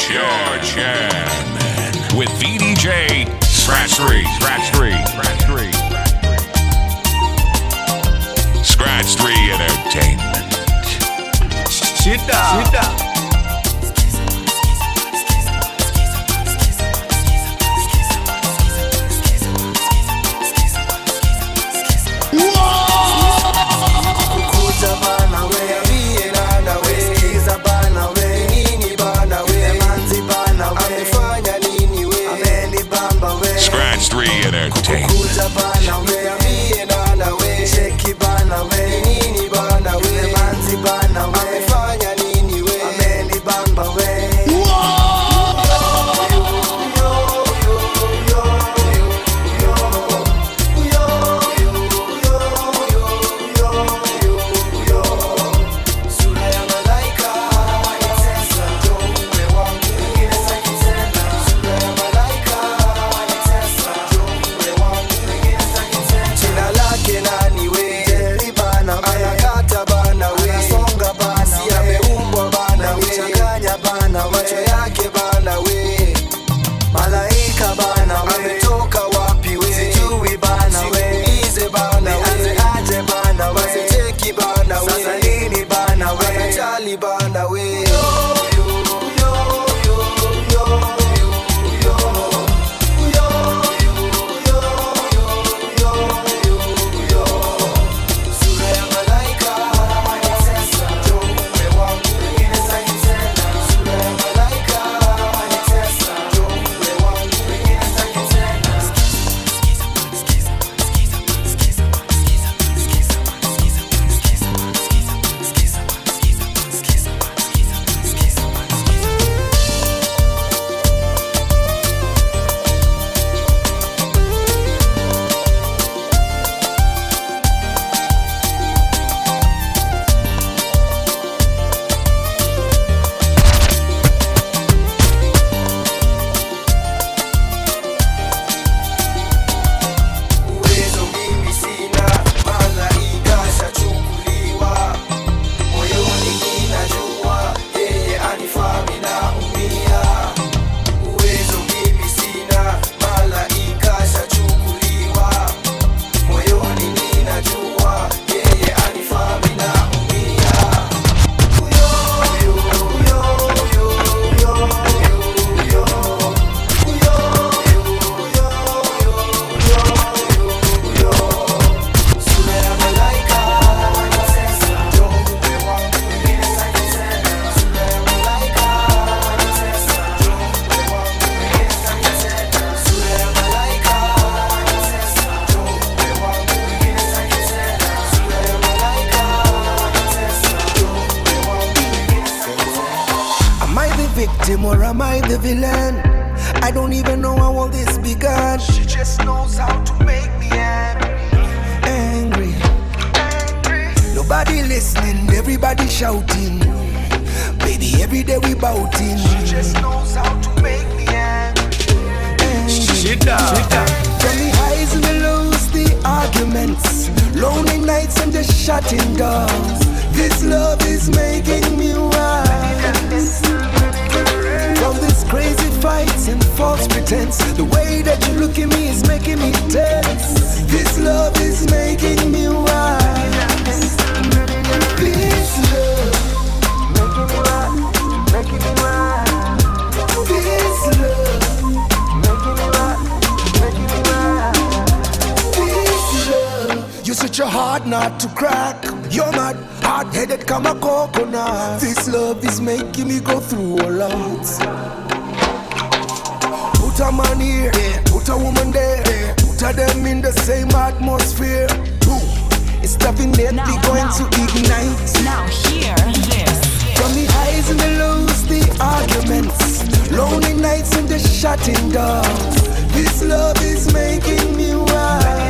Yard Jam with VDJ Scratch 3. Scratch 3. Scratch 3. Scratch 3 Entertainment. Shit down. Shit up. Kukuja bana, umeamie na nawe hard to crack. You're mad, hard headed, come a coconut. This love is making me go through a lot. Put a man here, put a woman there, put a them in the same atmosphere. It's nothing now, going now. to ignite. Now here, this. From the highs and the lows, the arguments, lonely nights and the shutting doors. This love is making me wise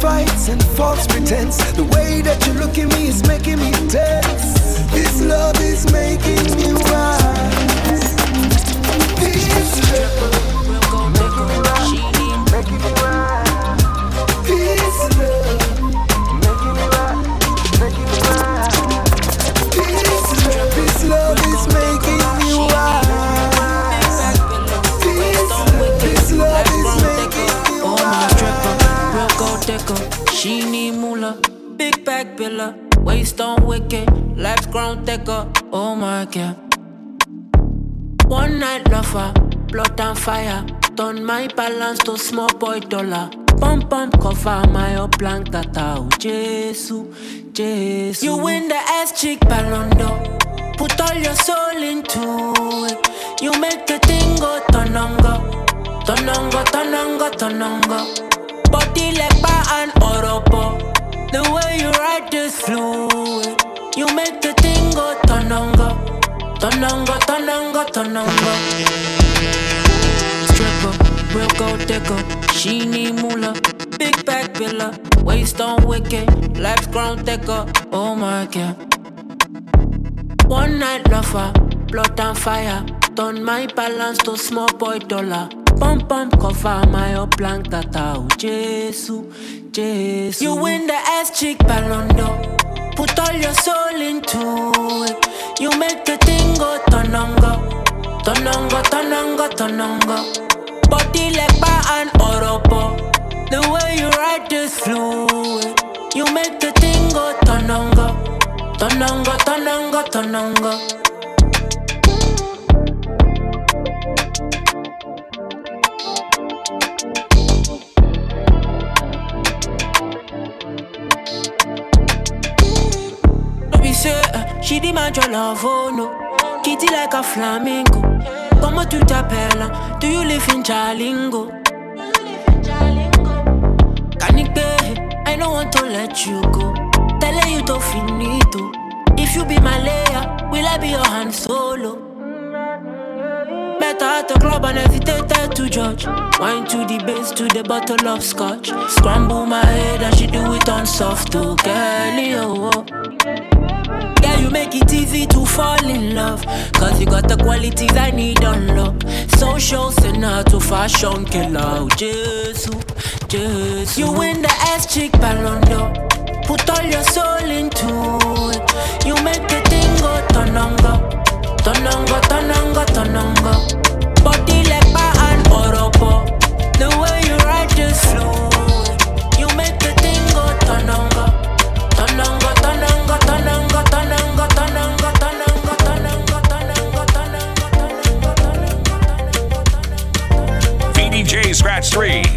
fights and false pretense. The way that you look at me is making me tense. This love is making me wild. She need moolah, big back billa, waist on wicked, legs grown thicker. Oh my god. One night lover, blood and fire. Turn my balance to small boy dollar. Pump pump cover my up tata. Jesus, Jesus. You win the ass chick ballon d'or. Put all your soul into it. You make the thing go tonongo. Tonongo, tonongo, tonongo. Body like and oropo. The way you ride this fluid. You make the thing go tonongo. Tonongo, tonongo, tonongo. Stripper, real gold digger. She need moolah. Big back billa. Waist on wicked. Legs ground thicker. Oh my god. One night lover. Blood and fire. Turn my balance to small boy dollar. Pump pump cover my up blank tata. Oh, Jesus, Jesus. You win the ass chick ballon. Put all your soul into it. You make the thing go tonongo. Tonongo, tonongo, tonongo. Body like bar and oropo. The way you ride this fluid. You make the thing go tonongo. Tonongo, tonongo, tonongo. Demand your love, oh no. Kitty like a flamingo. Comment tu t'appelles? Do you live in Jalingo? Canique, I don't want to let you go. Telling you to finito. If you be my layer, will I be your Han Solo? Better at the club and hesitated to judge. Wine to the base to the bottle of scotch. Scramble my head and she do it on soft to girlie, oh. oh. You make it easy to fall in love. Cause you got the qualities I need on love. Social to fashion killer. Oh, Jesus, Jesus. You win the ass chick ballon d'or. Put all your soul into it. You make the thing go tonongo. Tonongo, tonongo, tonongo. Body bar and oropo. The way you ride just fluid. You make the thing go. Tonongo, three.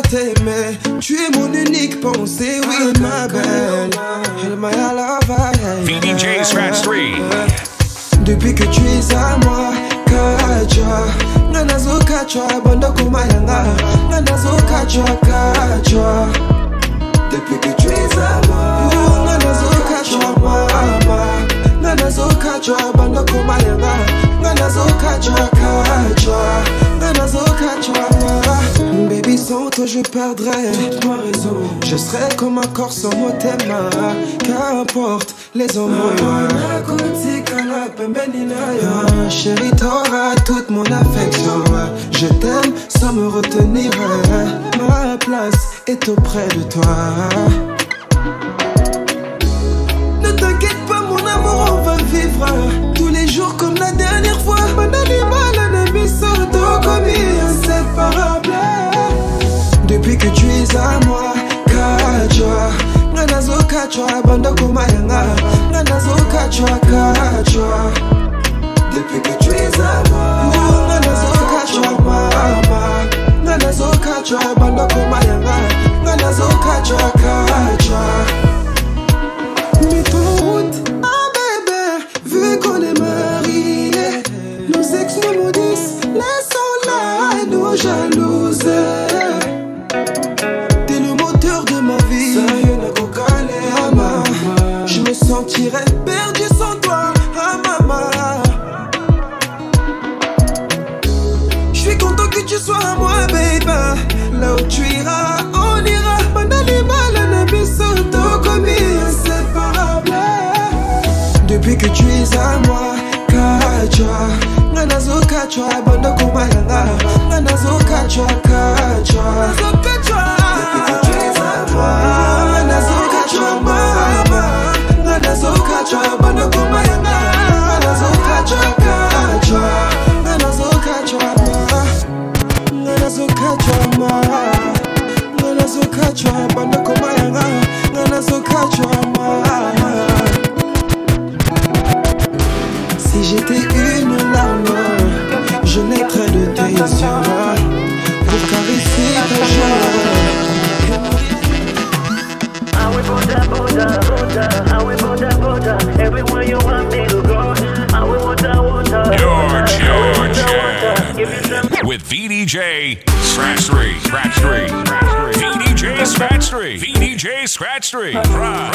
dois t'aimer. Tu es mon unique pensée, oui, ma belle. Elle m'a à la Scratch 3. Depuis que tu es à moi, Nanazo Nanazo Depuis que tu es à moi, Nanazo Mama. Nanazo Baby je perdrais toute ma raison. Je serai comme un corps sans mot Qu'importe les embrouilles ah, Chérie t'auras toute mon affection. Je t'aime sans me retenir. Ma place est auprès de toi. Ne t'inquiète pas mon amour on va vivre toujours comme la dernière fois. Un animal, un ami sortant comme inséparable. Depuis que tu es à moi, Kachwa. Ngana zo Kachwa, banda kuma yanga. Ngana Kachwa, Kachwa. Scratch 3. Pride.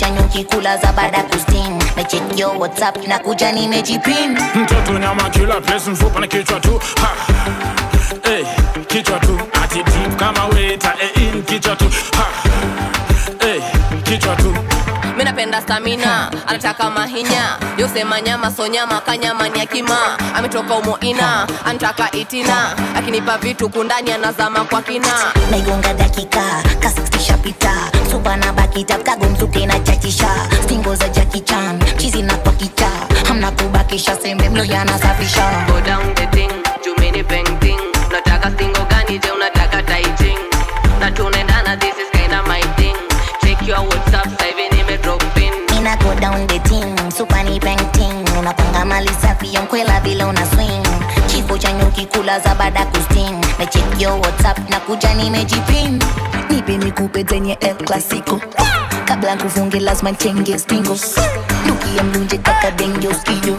Kifo cha nyuki kula za baada kustin mechek yo whatsapp na kuja nimejipin. Mtoto nyama kila place mfupa na kichwa tu. Ha. Hey, kichwa tu. Ati deep kama weta eh, in kichwa tu. Ha. Hey, kichwa tu mi napenda stamina. Anataka mahinya. Yosema nyama so nyama kanyama ni akima ametoka umoina anataka itina. Akinipa vitu kundani anazama kwa kina. Naigonga dakika kasistishapita supa na bakita kagomzuke na chachisha stingo za jakichan chizi na pakicha hamna kubakisha sembe mlo yanasafisha Go down the thing, jumini painting unataka stingo gani je unataka taiching na tunaendana this is kinda my thing. Check your whatsapp Mina go down the team, super ni painting Unapanga mali safi yonkwela vile una swing. Kifo cha nyuki kula za baada kusting. Na check your whatsapp na kuja nimejipin Nipe nikupe zenye El Clasico. Kabla nkufunge lazima nchenge stingo. Nuki ya mlunje taka dengyo usiyo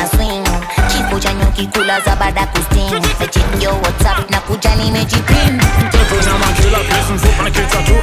kula za baada kusting Na check your whatsapp na kuja nimejipin mtoto nyama kila place mfupa na kichwa tu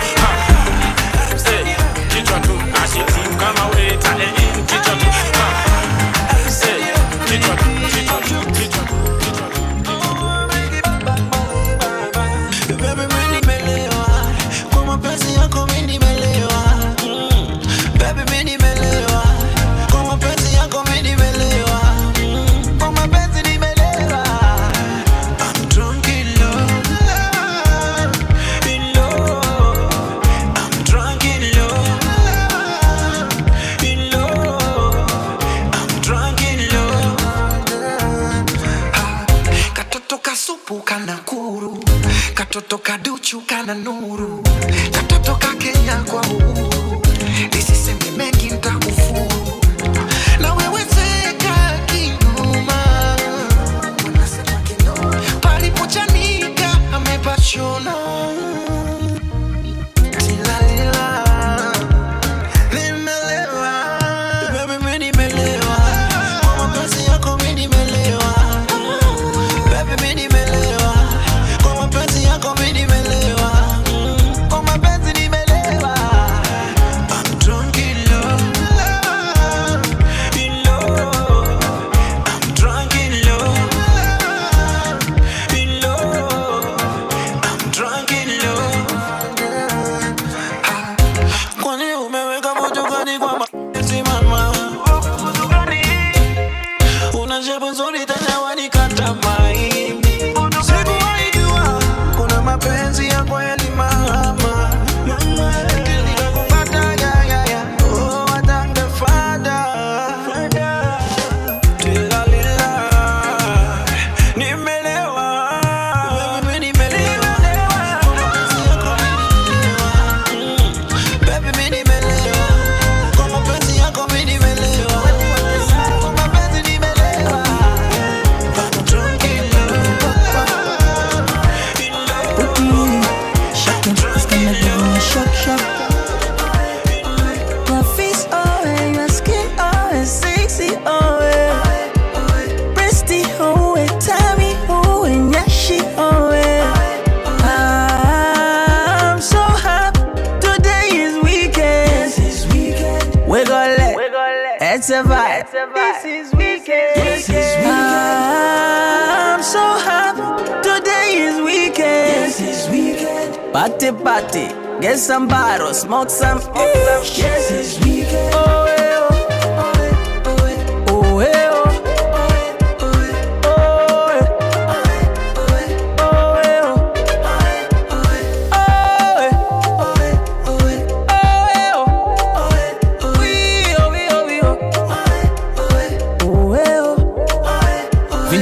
This is weekend. This is I'm so happy. Today is weekend. This is weekend. Party, party. Get some bottles, smoke some. Yes, it's weekend. Oh, eh, oh. Oh,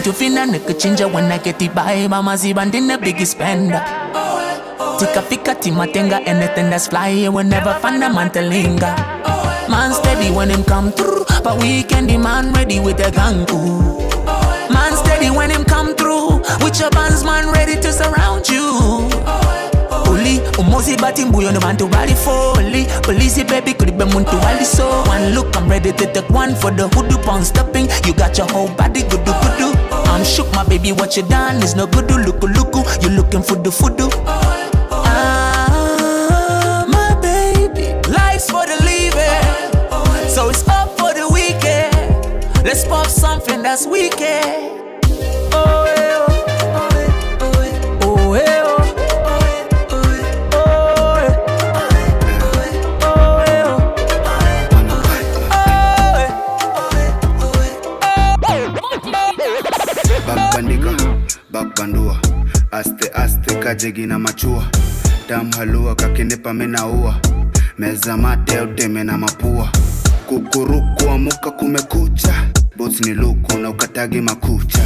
Vintu fina nikuchinja when I get the vibe I'm a zibandin the biggest spender. Tika fika timatenga anything that's fly. You will never find a man to linger Man steady when him come through. But weekend the man ready with the gang ooh. Man steady when him come through. With your bands man ready to surround you. Uli, umozi bati mbuyo no bantu bali folly Police baby could be muntu wali so. One look I'm ready to take one for the hoodoo pound stopping. You got your whole body good do good. do I'm shook my baby what you done is no good do look look You looking for the foodoo Ah, my baby Life's for the living. So it's up for the weekend. Let's pop something that's weekend bakbandua aste aste kajegi na machua. Damhalua kakinipa minaua meza mate uteme na mapua. Kukuruku amuka kumekucha. Bots ni luku na ukatagi makucha.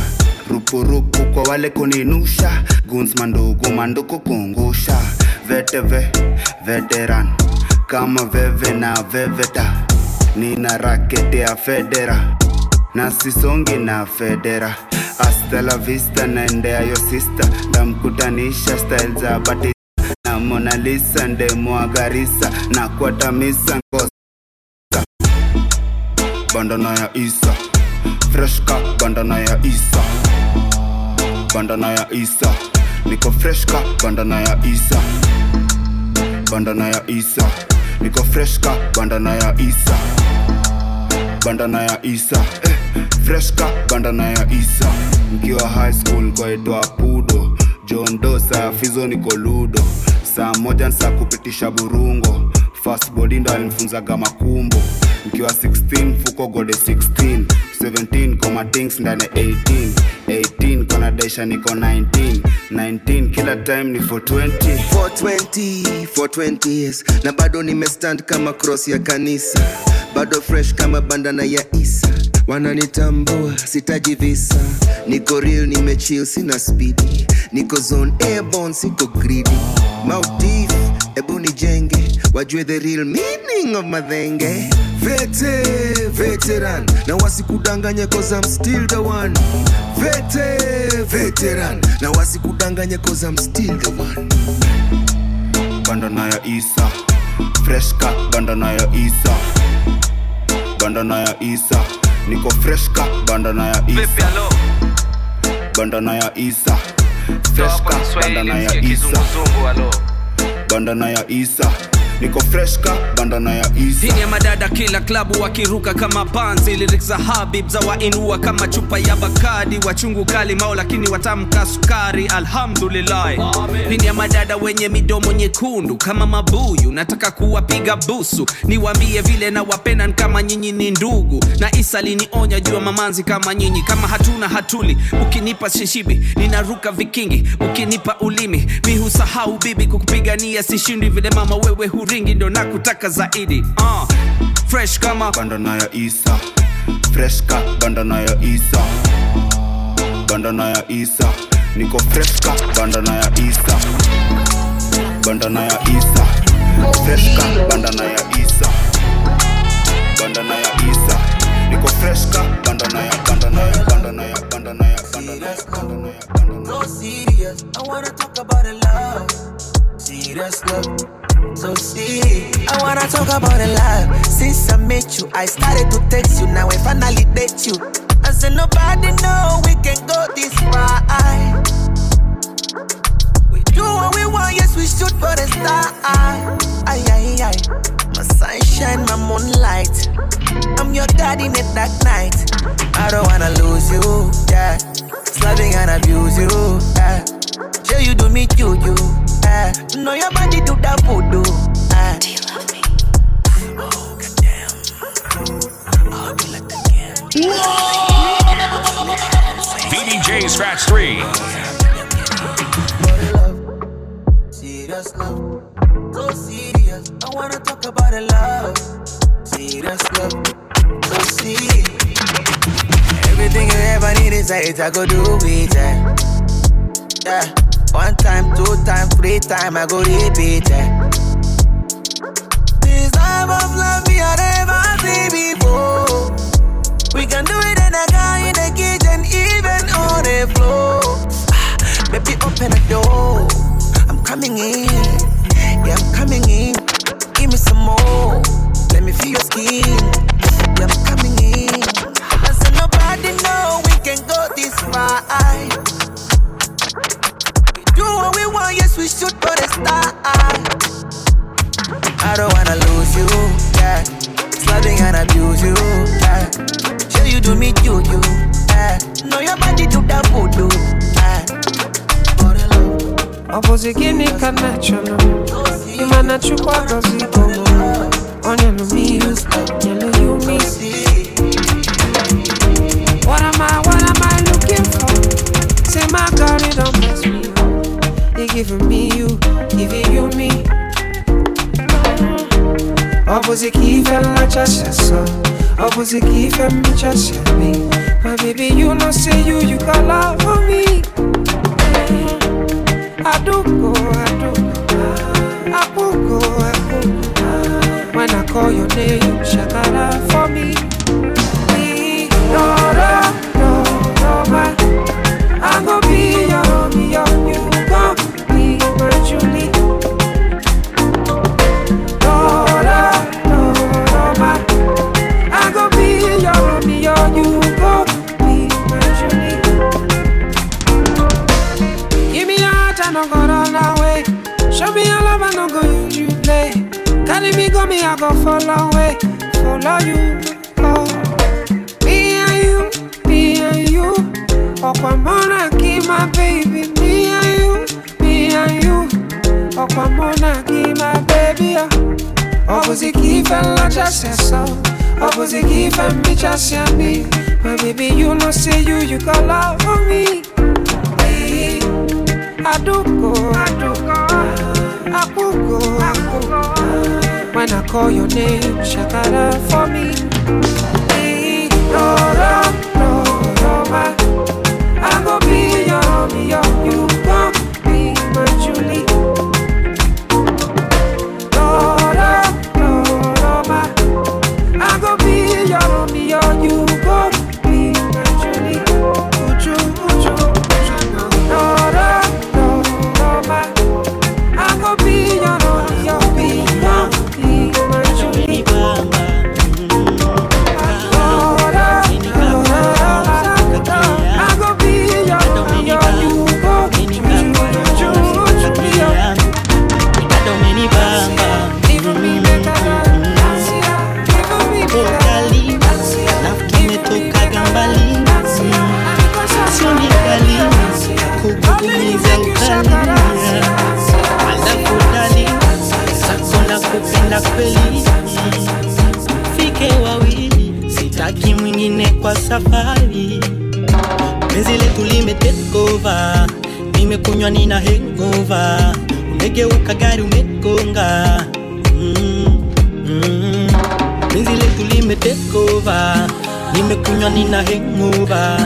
Rupurupu kwa wale kuninusha. Guns mandugu manduku kungusha. Veteve veteran. Kama veve na veveta. Nina rakete ya federa na sisongi na federa. Hasta la vista naendea yo sista ndamkutanisha style za batista. Na Mona Lisa ndemwagarisa na kuatamisa ngosa. Bandana ya Isa. Freshka bandana ya Isa. Bandana ya Isa. Niko freshka bandana ya Isa. Bandana ya Isa. Niko freshka bandana ya Isa bandana ya Isa. Eh, freshka bandana ya Isa. Mkiwa high school kwaitwa pudo. John saa fizo niko ludo. Saa moja nsaa kupitisha burungo. Fast body ndo alinifunzaga makumbo. Mkiwa 16 fuko gode 16 17 koma ndane ndani 18 18 kona daisha niko 19 19 kila time ni 420 420 420 years na bado nimestand kama cross ya kanisa. Bado fresh kama bandana ya isa. Wananitambua sitaji visa. Niko real nimechill sina spidi niko zone airborne siko greedy. Mautif ebu nijenge. Wajue the real meaning of madhenge Vete, veteran na wasikudanganye cause I'm still the one. Vete, veteran na wasikudanganye cause I'm still the one. Banda ya Isa, fresh cut banda nayo Isa. Banda ya Isa, niko fresh cut banda nayo Isa. Banda ya Isa, fresh cut banda ya Isa. Banda ya Isa niko freshka bandana ya easy. Hii ni ya madada kila klabu wakiruka kama panzi. Lyrics za Habib za wainua kama chupa ya Bakadi. Wachungu kali mao lakini watamka sukari. Alhamdulillah. Hii ni ya madada wenye midomo nyekundu kama mabuyu. Nataka kuwapiga busu. Niwaambie vile na kama nyinyi ni ndugu. Na Isa linionya jua mamanzi kama nyinyi. Kama hatuna hatuli ukinipa shishibi ninaruka vikingi. Ukinipa ulimi mihusahau bibi kukupigania. Sishindi vile mama wewe vingi ndo nakutaka zaidi. Uh, fresh kama banda ya isa. Freshka banda ya isa. Banda ya isa. Niko freshka banda ya isa. Banda ya isa. Freshka banda ya isa. Banda ya isa. Niko freshka banda nayo banda nayo banda nayo banda nayo banda nayo banda nayo so serious. Ya wanna talk about the love. Serious love, so serious. I wanna talk about the love. Since I met you, I started to text you. Now I finally date you. I said nobody know we can go this far. We do what we want, yes we shoot for the star. Ay ay ay. My sunshine, my moonlight. I'm your god in the dark night. I don't wanna lose you, yeah. Slaving and abuse you, Know your body do that voodoo, yeah. Do you love me? Oh, goddamn. I'll be like VDJ Scratch 3. Serious love, so serious. I wanna talk about the love. Serious love, so serious. Everything you ever need inside, I go do it. Yeah. yeah. One time, two time, three time, I go repeat. Yeah. This type of love me I never see before. We can do it in a car, in the kitchen, even on the floor. Ah, Baby, open the door. I'm coming in. Yeah, I'm coming in. Give me some more. Let me feel your skin. Yeah, I'm coming in. I said nobody know we can go this far. We do what we want, yes, we shoot for the star. I don't wanna lose you, yeah. Slaving and abuse you, yeah. Sure you do me you, you, yeah. Know your body do that voodoo, yeah. Opposite gini kanachono Imana chukwa gogo Onya no mi Nyele you giving me you, giving you me. Opposite key fella just so Opposite key fella just me. My baby, you know say you, you got love for me. Aduko, aduko, apuko, apuko. When I call your name, shakara for me. Dora, Carry me, go me, I go follow away. Follow you, oh. Me and you, me and you. Okwamona, keep my baby. Me and you, me and you. Okwamona, keep my baby. Oh. And la say so. And me just say me. My baby, you know say you, you got love for me. Aduko, aduko, apuko, apuko. When I call your name, shakara for me. Nimekunywa nina hengova, umegeuka gari umegonga. Mm, mm. penzi letu lime take over, nimekunywa nina hengova,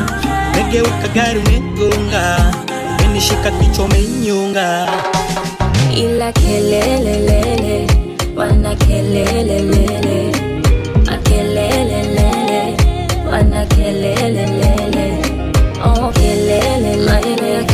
umegeuka gari umegonga, umenishika kichwa umenyonga. Ila kelelelele wana kelelelele. Makelelelele wana kelelelele. Oh kelele maeneo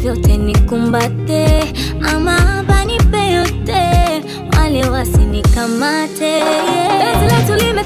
vyote nikumbate ama haba nipe yote wale wasinikamate Penzi letu lime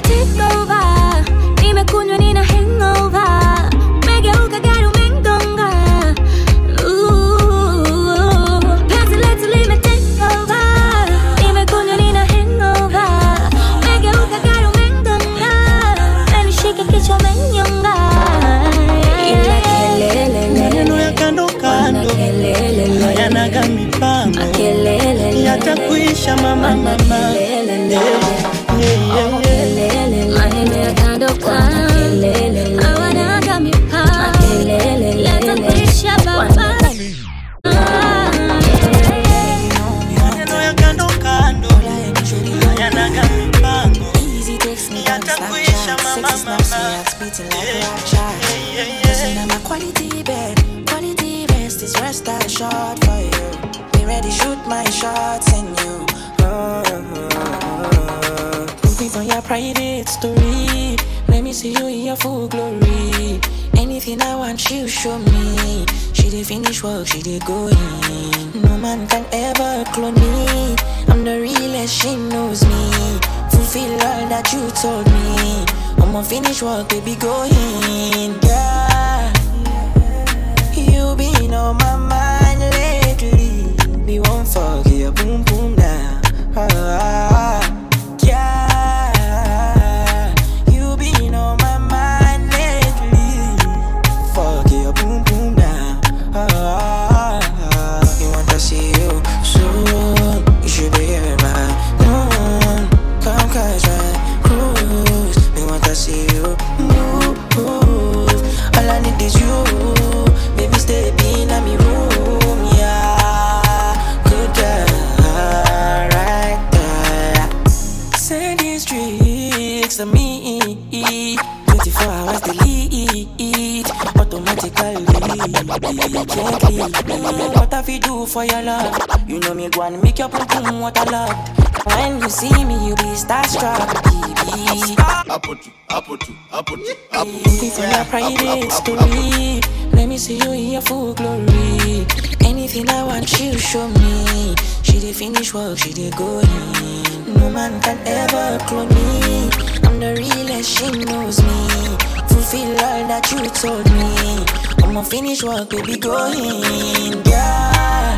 Looking for your private story. Let me see you in your full glory. Anything I want, you to show me. She did finish work, she did go in. No man can ever clone me. I'm the realest, she knows me. Fulfill all that you told me. I'ma finish work, baby, go in. Yeah.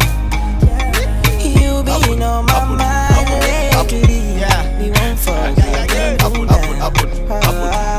You been on my mind lately. We won't forget. Don't do that.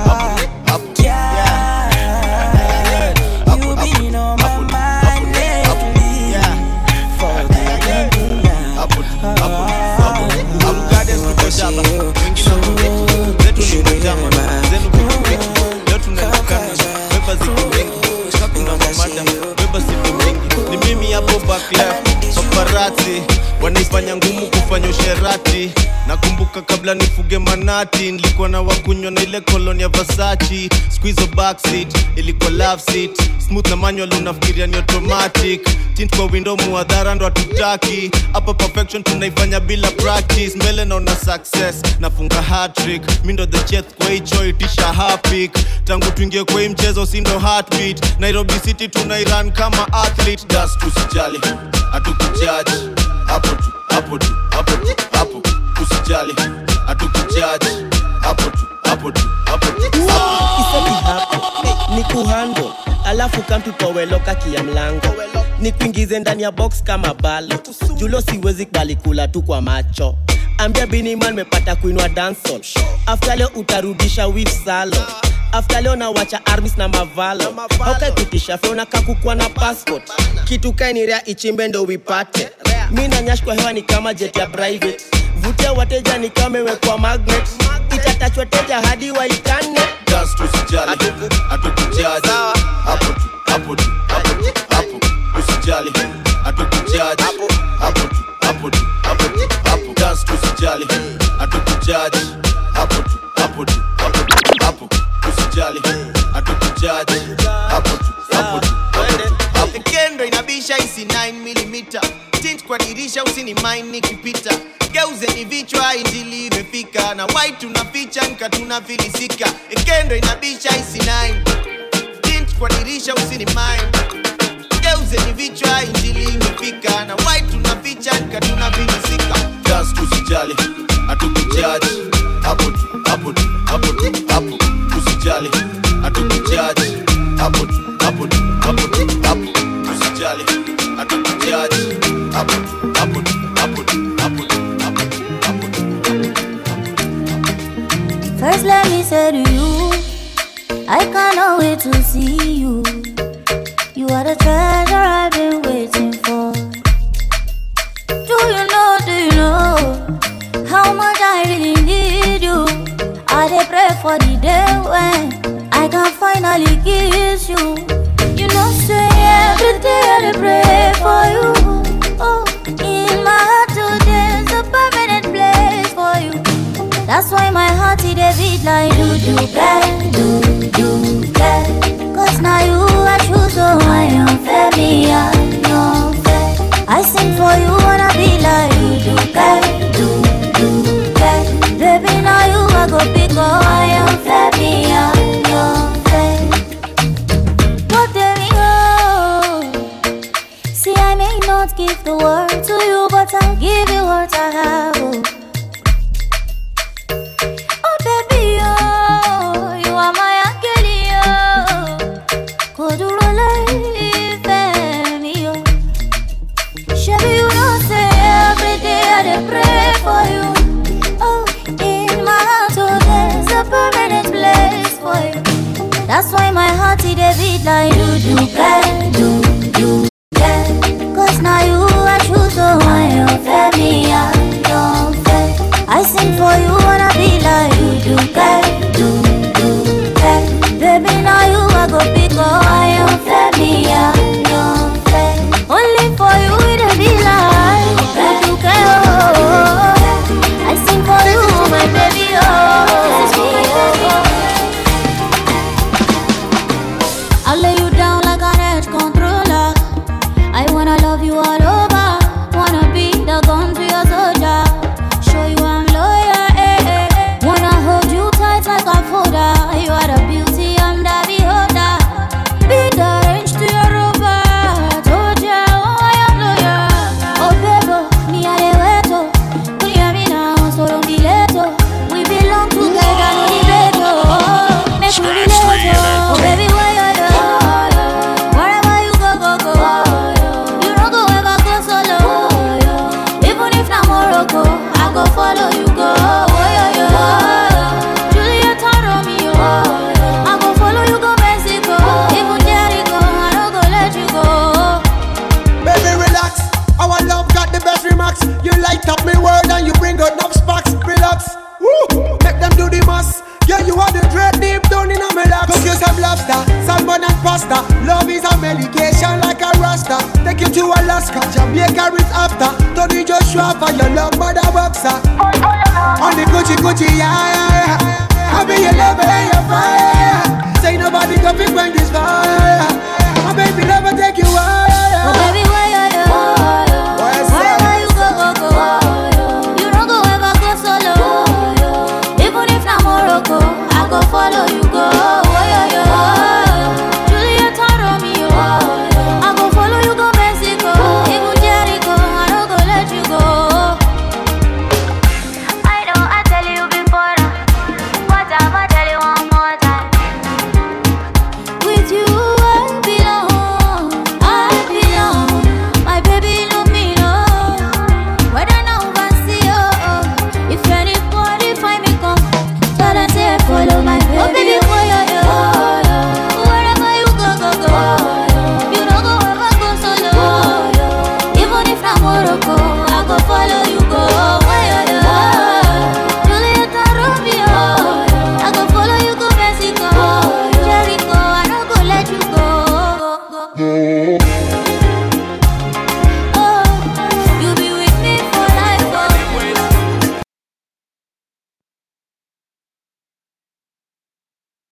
Kabla nifuge manati nilikuwa na wakunywa na ile koloni ya vasachi squizo backseat ilikuwa love seat. Smooth na manual unafikiria ni automatic. Tint kwa window muadhara ndo hatutaki. Hapa perfection tunaifanya bila practice. Mbele naona success nafunga hatrick mi ndo the cheth kwa hicho itisha hapik tangu tuingie kwa hii mchezo si ndo heartbeat. Nairobi city tunairan kama athlete. Das tusijali hatukujaji. Hapo tu hapo tu hapo tu hapo usijali hatukujaji hapo tu hapo tu hapo tu. Iseti hapo. Ni kuhando alafu kamtutoweloka kia mlango. Ni kuingize ndani ya box kama balo. Julo siwezi kbali kula tu kwa macho. Ambia biniman mepata kuinwa dansol afta leo utarudisha wif salo afta leo na wacha armis na mavalo. Haukaikutisha feona kakukwa na passport. Kitu kainirea ichimbe ndo wipate mi nanyashkwa hewa ni kama jet ya private. Vutia wateja ni kama imewekwa magnet. Itatachwa teja hadi tusijali hatukujaji hapo tu hapo tu hapo tu hapo. Usijali. Hatukujaji hapo. Tu hapo tu hapo tu hapo. Das tusijali hatukujaji hapo tu hapo tu maisha isi 9mm tint kwa dirisha usini mind nikipita. Geuze ni vichwa injili imefika. Na wai tunaficha nka tunafilisika. Ekendo inabisha isi 9 tint kwa dirisha usini mine. Geuze ni vichwa injili imefika. Na wai tunaficha nka tunafilisika. Gas kusijali hatukujaji hapo tu hapo tu hapo tu hapo usijali hatukujaji hapo tu First, let me say to you, I cannot wait to see you. You are the treasure I've been waiting for. Do you know, do you know how much I really need you? I pray for the day when. I gotta do like Achi, yeah, yeah, yeah. I be your lover and your fire. Say nobody can pick when you